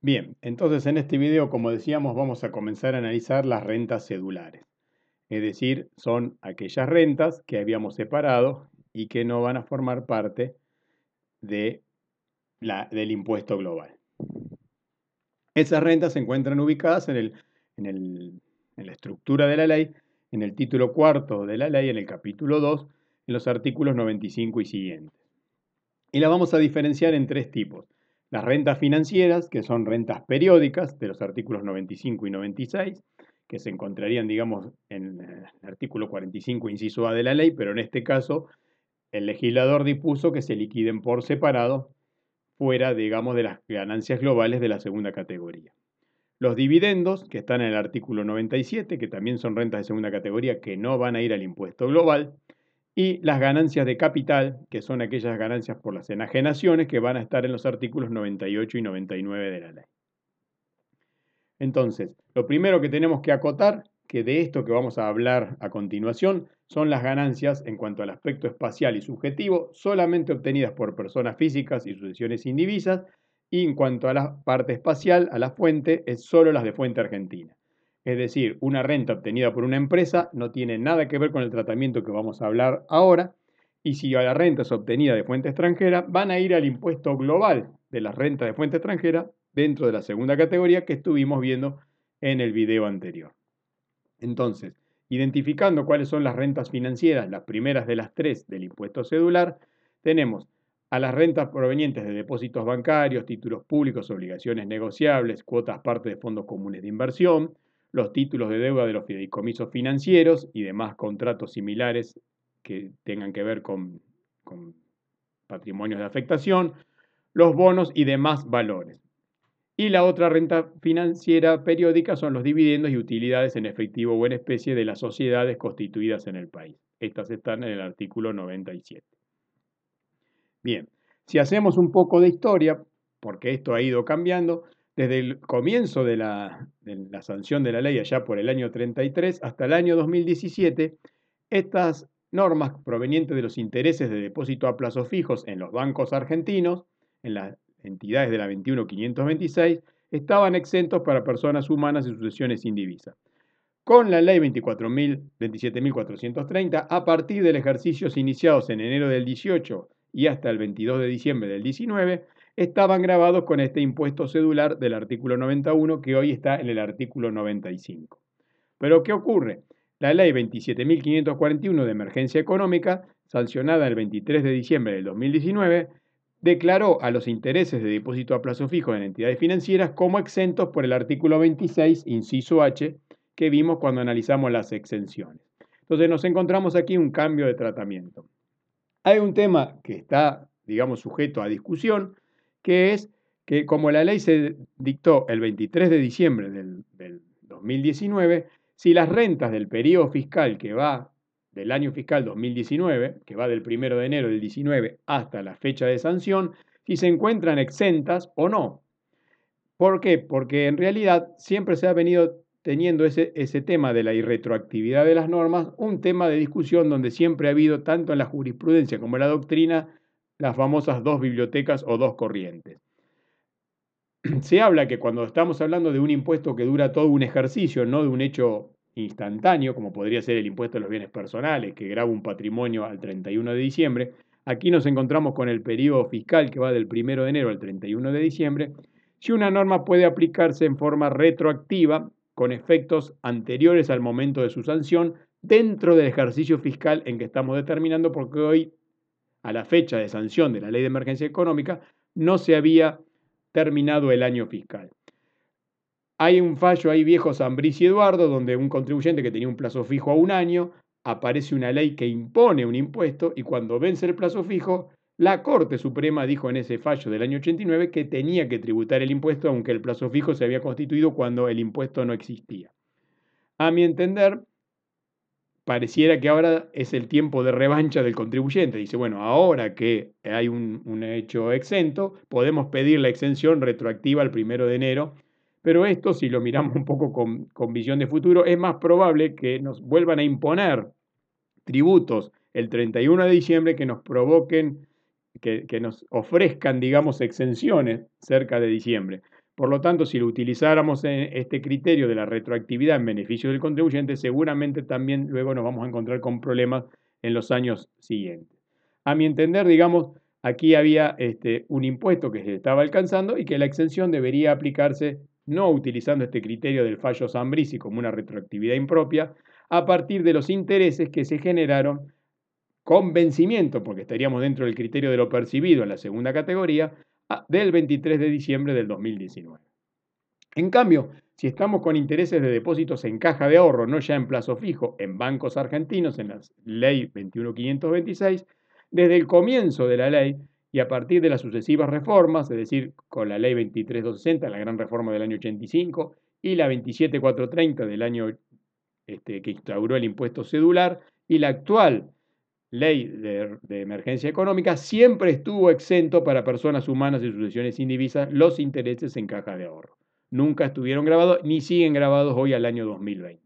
Bien, entonces en este video, como decíamos, vamos a comenzar a analizar las rentas cedulares. Es decir, son aquellas rentas que habíamos separado y que no van a formar parte de la, del impuesto global. Esas rentas se encuentran ubicadas en, el, en, en la estructura de la ley, en el título cuarto de la ley, en el capítulo 2, en los artículos 95 y siguientes. Y las vamos a diferenciar en tres tipos las rentas financieras, que son rentas periódicas de los artículos 95 y 96, que se encontrarían, digamos, en el artículo 45, inciso A de la ley, pero en este caso el legislador dispuso que se liquiden por separado fuera, digamos, de las ganancias globales de la segunda categoría. Los dividendos, que están en el artículo 97, que también son rentas de segunda categoría que no van a ir al impuesto global, y las ganancias de capital, que son aquellas ganancias por las enajenaciones que van a estar en los artículos 98 y 99 de la ley. Entonces, lo primero que tenemos que acotar, que de esto que vamos a hablar a continuación, son las ganancias en cuanto al aspecto espacial y subjetivo, solamente obtenidas por personas físicas y sucesiones indivisas, y en cuanto a la parte espacial, a la fuente, es solo las de fuente argentina. Es decir, una renta obtenida por una empresa no tiene nada que ver con el tratamiento que vamos a hablar ahora. Y si la renta es obtenida de fuente extranjera, van a ir al impuesto global de las rentas de fuente extranjera dentro de la segunda categoría que estuvimos viendo en el video anterior. Entonces, identificando cuáles son las rentas financieras, las primeras de las tres del impuesto cedular, tenemos a las rentas provenientes de depósitos bancarios, títulos públicos, obligaciones negociables, cuotas parte de fondos comunes de inversión, los títulos de deuda de los fideicomisos financieros y demás contratos similares que tengan que ver con, patrimonios de afectación, los bonos y demás valores. Y la otra renta financiera periódica son los dividendos y utilidades en efectivo o en especie de las sociedades constituidas en el país. Estas están en el artículo 97. Bien, si hacemos un poco de historia, porque esto ha ido cambiando, desde el comienzo de la, sanción de la ley, allá por el año 33, hasta el año 2017, estas normas provenientes de los intereses de depósito a plazos fijos en los bancos argentinos, en las entidades de la 21526, estaban exentos para personas humanas y sucesiones indivisas. Con la ley 27.430, a partir de ejercicios iniciados en enero del 18 y hasta el 22 de diciembre del 19, estaban grabados con este impuesto cedular del artículo 91 que hoy está en el artículo 95. Pero ¿qué ocurre? La ley 27.541 de emergencia económica, sancionada el 23 de diciembre del 2019, declaró a los intereses de depósito a plazo fijo en entidades financieras como exentos por el artículo 26, inciso H, que vimos cuando analizamos las exenciones. Entonces nos encontramos aquí un cambio de tratamiento. Hay un tema que está, digamos, sujeto a discusión, que es que como la ley se dictó el 23 de diciembre del, 2019, si las rentas del periodo fiscal que va del año fiscal 2019, que va del 1 de enero del 19 hasta la fecha de sanción, si se encuentran exentas o no. ¿Por qué? Porque en realidad siempre se ha venido teniendo ese, ese tema de la irretroactividad de las normas, un tema de discusión donde siempre ha habido, tanto en la jurisprudencia como en la doctrina, las famosas dos bibliotecas o dos corrientes. Se habla que cuando estamos hablando de un impuesto que dura todo un ejercicio, no de un hecho instantáneo, como podría ser el impuesto a los bienes personales, que graba un patrimonio al 31 de diciembre, aquí nos encontramos con el periodo fiscal que va del 1 de enero al 31 de diciembre, si una norma puede aplicarse en forma retroactiva, con efectos anteriores al momento de su sanción, dentro del ejercicio fiscal en que estamos determinando, porque hoy a la fecha de sanción de la ley de emergencia económica, no se había terminado el año fiscal. Hay un fallo ahí viejo Zambriz y Eduardo, donde un contribuyente que tenía un plazo fijo a un año, aparece una ley que impone un impuesto y cuando vence el plazo fijo, la Corte Suprema dijo en ese fallo del año 89 que tenía que tributar el impuesto aunque el plazo fijo se había constituido cuando el impuesto no existía. A mi entender, pareciera que ahora es el tiempo de revancha del contribuyente. Dice, bueno, ahora que hay un, hecho exento, podemos pedir la exención retroactiva al primero de enero, pero esto, si lo miramos un poco con, visión de futuro, es más probable que nos vuelvan a imponer tributos el 31 de diciembre que nos provoquen, que, que nos ofrezcan, digamos, exenciones cerca de diciembre. Por lo tanto, si lo utilizáramos en este criterio de la retroactividad en beneficio del contribuyente, seguramente también luego nos vamos a encontrar con problemas en los años siguientes. A mi entender, digamos, aquí había este, un impuesto que se estaba alcanzando y que la exención debería aplicarse no utilizando este criterio del fallo Zambrisi como una retroactividad impropia, a partir de los intereses que se generaron con vencimiento, porque estaríamos dentro del criterio de lo percibido en la segunda categoría, del 23 de diciembre del 2019. En cambio, si estamos con intereses de depósitos en caja de ahorro, no ya en plazo fijo, en bancos argentinos, en la ley 21526, desde el comienzo de la ley y a partir de las sucesivas reformas, es decir, con la ley 23260, la gran reforma del año 85, y la 27430 del año este, que instauró el impuesto cedular, y la actual ley de, emergencia económica, siempre estuvo exento para personas humanas y sucesiones indivisas los intereses en caja de ahorro. Nunca estuvieron grabados ni siguen grabados hoy al año 2020.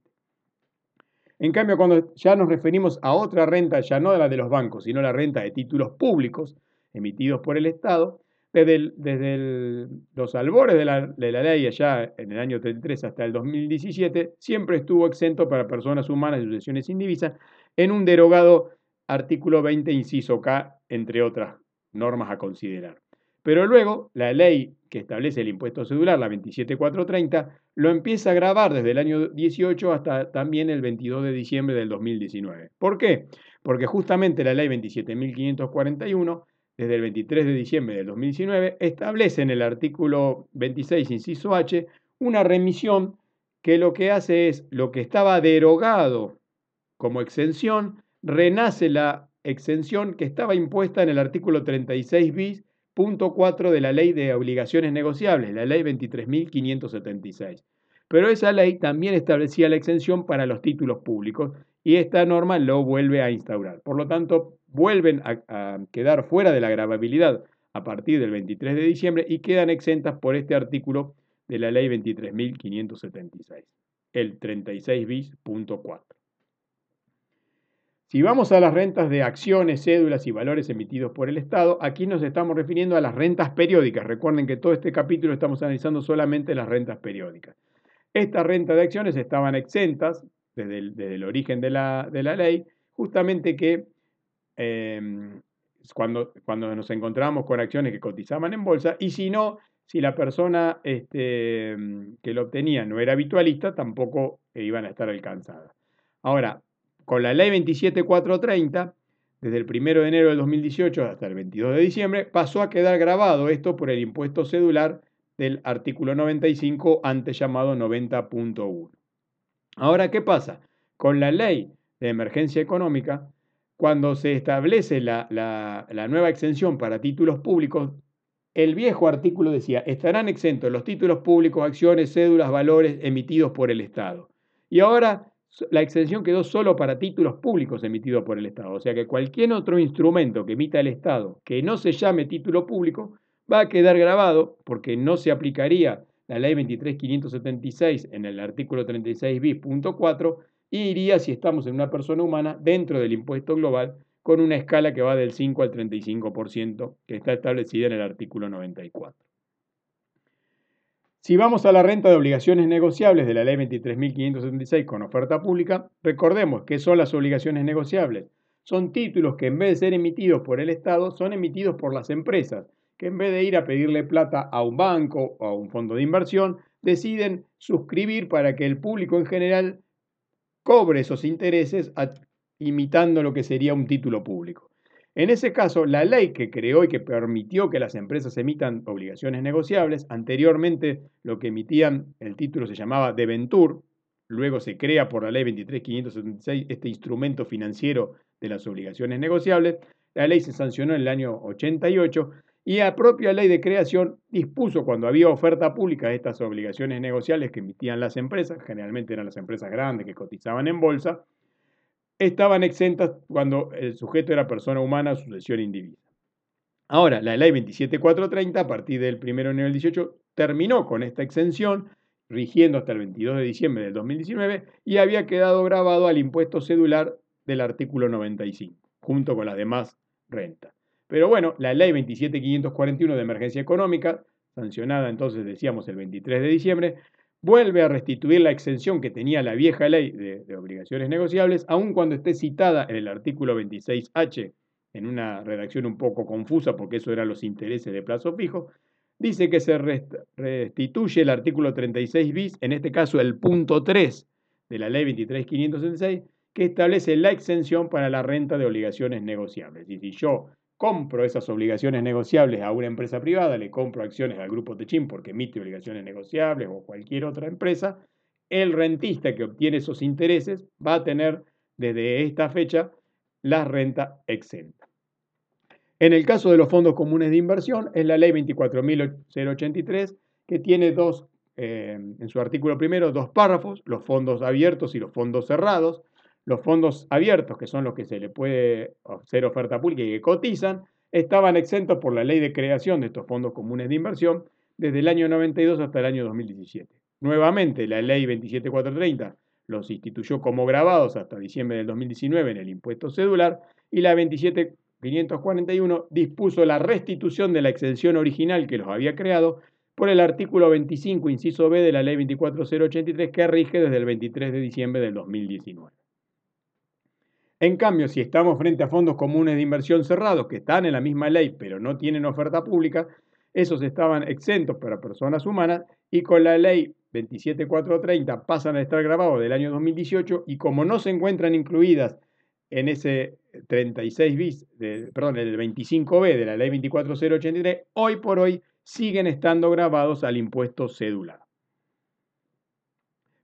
En cambio, cuando ya nos referimos a otra renta, ya no la de los bancos, sino la renta de títulos públicos emitidos por el Estado, desde, los albores de la, de la, ley allá en el año 33 hasta el 2017, siempre estuvo exento para personas humanas y sucesiones indivisas en un derogado artículo 20, inciso K, entre otras normas a considerar. Pero luego, la ley que establece el impuesto cedular, la 27430, lo empieza a grabar desde el año 18 hasta también el 22 de diciembre del 2019. ¿Por qué? Porque justamente la ley 27.541, desde el 23 de diciembre del 2019, establece en el artículo 26, inciso H, una remisión que lo que hace es lo que estaba derogado como exención, renace la exención que estaba impuesta en el artículo 36 bis, punto 4 de la ley de obligaciones negociables, la ley 23.576. Pero esa ley también establecía la exención para los títulos públicos y esta norma lo vuelve a instaurar. Por lo tanto, vuelven a, quedar fuera de la gravabilidad a partir del 23 de diciembre y quedan exentas por este artículo de la ley 23.576, el 36 bis, punto 4. Si vamos a las rentas de acciones, cédulas y valores emitidos por el Estado, aquí nos estamos refiriendo a las rentas periódicas. Recuerden que todo este capítulo estamos analizando solamente las rentas periódicas. Estas rentas de acciones estaban exentas desde el, origen de la, ley, justamente que em, cuando, cuando nos encontramos con acciones que cotizaban en bolsa, y si no, si la persona este, que lo obtenía no era habitualista, tampoco iban a estar alcanzadas. Ahora, con la ley 27430, desde el 1 de enero del 2018 hasta el 22 de diciembre, pasó a quedar grabado esto por el impuesto cedular del artículo 95, antes llamado 90.1. Ahora, ¿qué pasa? Con la ley de emergencia económica, cuando se establece la, la nueva exención para títulos públicos, el viejo artículo decía, estarán exentos los títulos públicos, acciones, cédulas, valores emitidos por el Estado. Y ahora la exención quedó solo para títulos públicos emitidos por el Estado. O sea que cualquier otro instrumento que emita el Estado que no se llame título público va a quedar grabado porque no se aplicaría la ley 23576 en el artículo 36 bis punto 4 y iría, si estamos en una persona humana, dentro del impuesto global con una escala que va del 5 al 35% que está establecida en el artículo 94. Si vamos a la renta de obligaciones negociables de la ley 23.576 con oferta pública, recordemos que son las obligaciones negociables. Son títulos que en vez de ser emitidos por el Estado, son emitidos por las empresas, que en vez de ir a pedirle plata a un banco o a un fondo de inversión, deciden suscribir para que el público en general cobre esos intereses imitando lo que sería un título público. En ese caso, la ley que creó y que permitió que las empresas emitan obligaciones negociables, anteriormente lo que emitían el título se llamaba deventur, luego se crea por la ley 23576 este instrumento financiero de las obligaciones negociables, la ley se sancionó en el año 88 y la propia ley de creación dispuso cuando había oferta pública de estas obligaciones negociables que emitían las empresas, generalmente eran las empresas grandes que cotizaban en bolsa, estaban exentas cuando el sujeto era persona humana o sucesión indivisa. Ahora, la ley 27430, a partir del 1 de enero del 18, terminó con esta exención, rigiendo hasta el 22 de diciembre del 2019, y había quedado grabado al impuesto cedular del artículo 95, junto con las demás rentas. Pero bueno, la ley 27541 de emergencia económica sancionada entonces, decíamos, el 23 de diciembre, vuelve a restituir la exención que tenía la vieja ley de, obligaciones negociables, aun cuando esté citada en el artículo 26H, en una redacción un poco confusa porque eso eran los intereses de plazo fijo, dice que se restituye el artículo 36 bis, en este caso el punto 3 de la ley 23566, que establece la exención para la renta de obligaciones negociables. Y si yo compro esas obligaciones negociables a una empresa privada, le compro acciones al grupo Techin porque emite obligaciones negociables o cualquier otra empresa, el rentista que obtiene esos intereses va a tener desde esta fecha la renta exenta. En el caso de los fondos comunes de inversión, es la ley 24.083 que tiene dos, eh, en su artículo primero, dos párrafos, los fondos abiertos y los fondos cerrados. Los fondos abiertos, que son los que se le puede hacer oferta pública y que cotizan, estaban exentos por la ley de creación de estos fondos comunes de inversión desde el año 92 hasta el año 2017. Nuevamente, la ley 27430 los instituyó como grabados hasta diciembre del 2019 en el impuesto cedular y la 27541 dispuso la restitución de la exención original que los había creado por el artículo 25, inciso B de la ley 24083 que rige desde el 23 de diciembre del 2019. En cambio, si estamos frente a fondos comunes de inversión cerrados que están en la misma ley pero no tienen oferta pública, esos estaban exentos para personas humanas y con la ley 27430 pasan a estar grabados del año 2018 y como no se encuentran incluidas en ese 36 bis, perdón, el 25B de la ley 24083, hoy por hoy siguen estando grabados al impuesto cedular.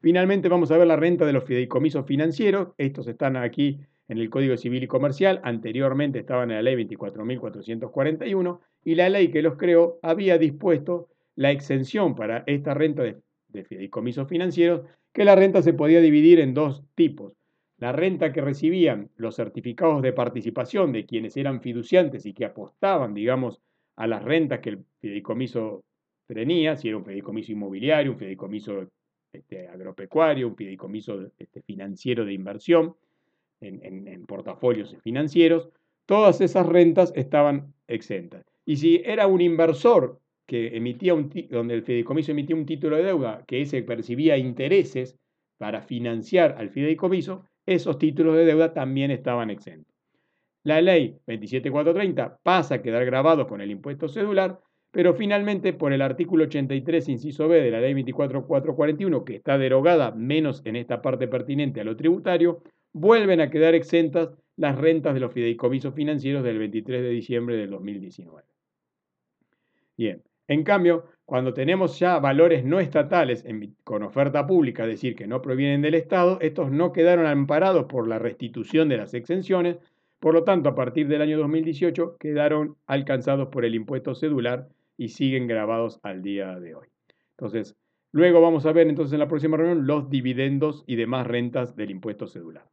Finalmente vamos a ver la renta de los fideicomisos financieros. Estos están aquí en el Código Civil y Comercial, anteriormente estaban en la ley 24.441 y la ley que los creó había dispuesto la exención para esta renta de, de fideicomisos financieros, que la renta se podía dividir en dos tipos. La renta que recibían los certificados de participación de quienes eran fiduciantes y que apostaban, digamos, a las rentas que el fideicomiso tenía, si era un fideicomiso inmobiliario, un fideicomiso este, agropecuario, un fideicomiso este, financiero de inversión, en, portafolios financieros, todas esas rentas estaban exentas. Y si era un inversor que emitía un donde el fideicomiso emitía un título de deuda que ese percibía intereses para financiar al fideicomiso, esos títulos de deuda también estaban exentos. La ley 27430 pasa a quedar grabado con el impuesto cedular, pero finalmente por el artículo 83, inciso B de la ley 24441, que está derogada menos en esta parte pertinente a lo tributario, vuelven a quedar exentas las rentas de los fideicomisos financieros del 23 de diciembre del 2019. Bien, en cambio, cuando tenemos ya valores no estatales con oferta pública, es decir, que no provienen del Estado, estos no quedaron amparados por la restitución de las exenciones, por lo tanto, a partir del año 2018 quedaron alcanzados por el impuesto cedular y siguen grabados al día de hoy. Entonces, luego vamos a ver entonces en la próxima reunión los dividendos y demás rentas del impuesto cedular.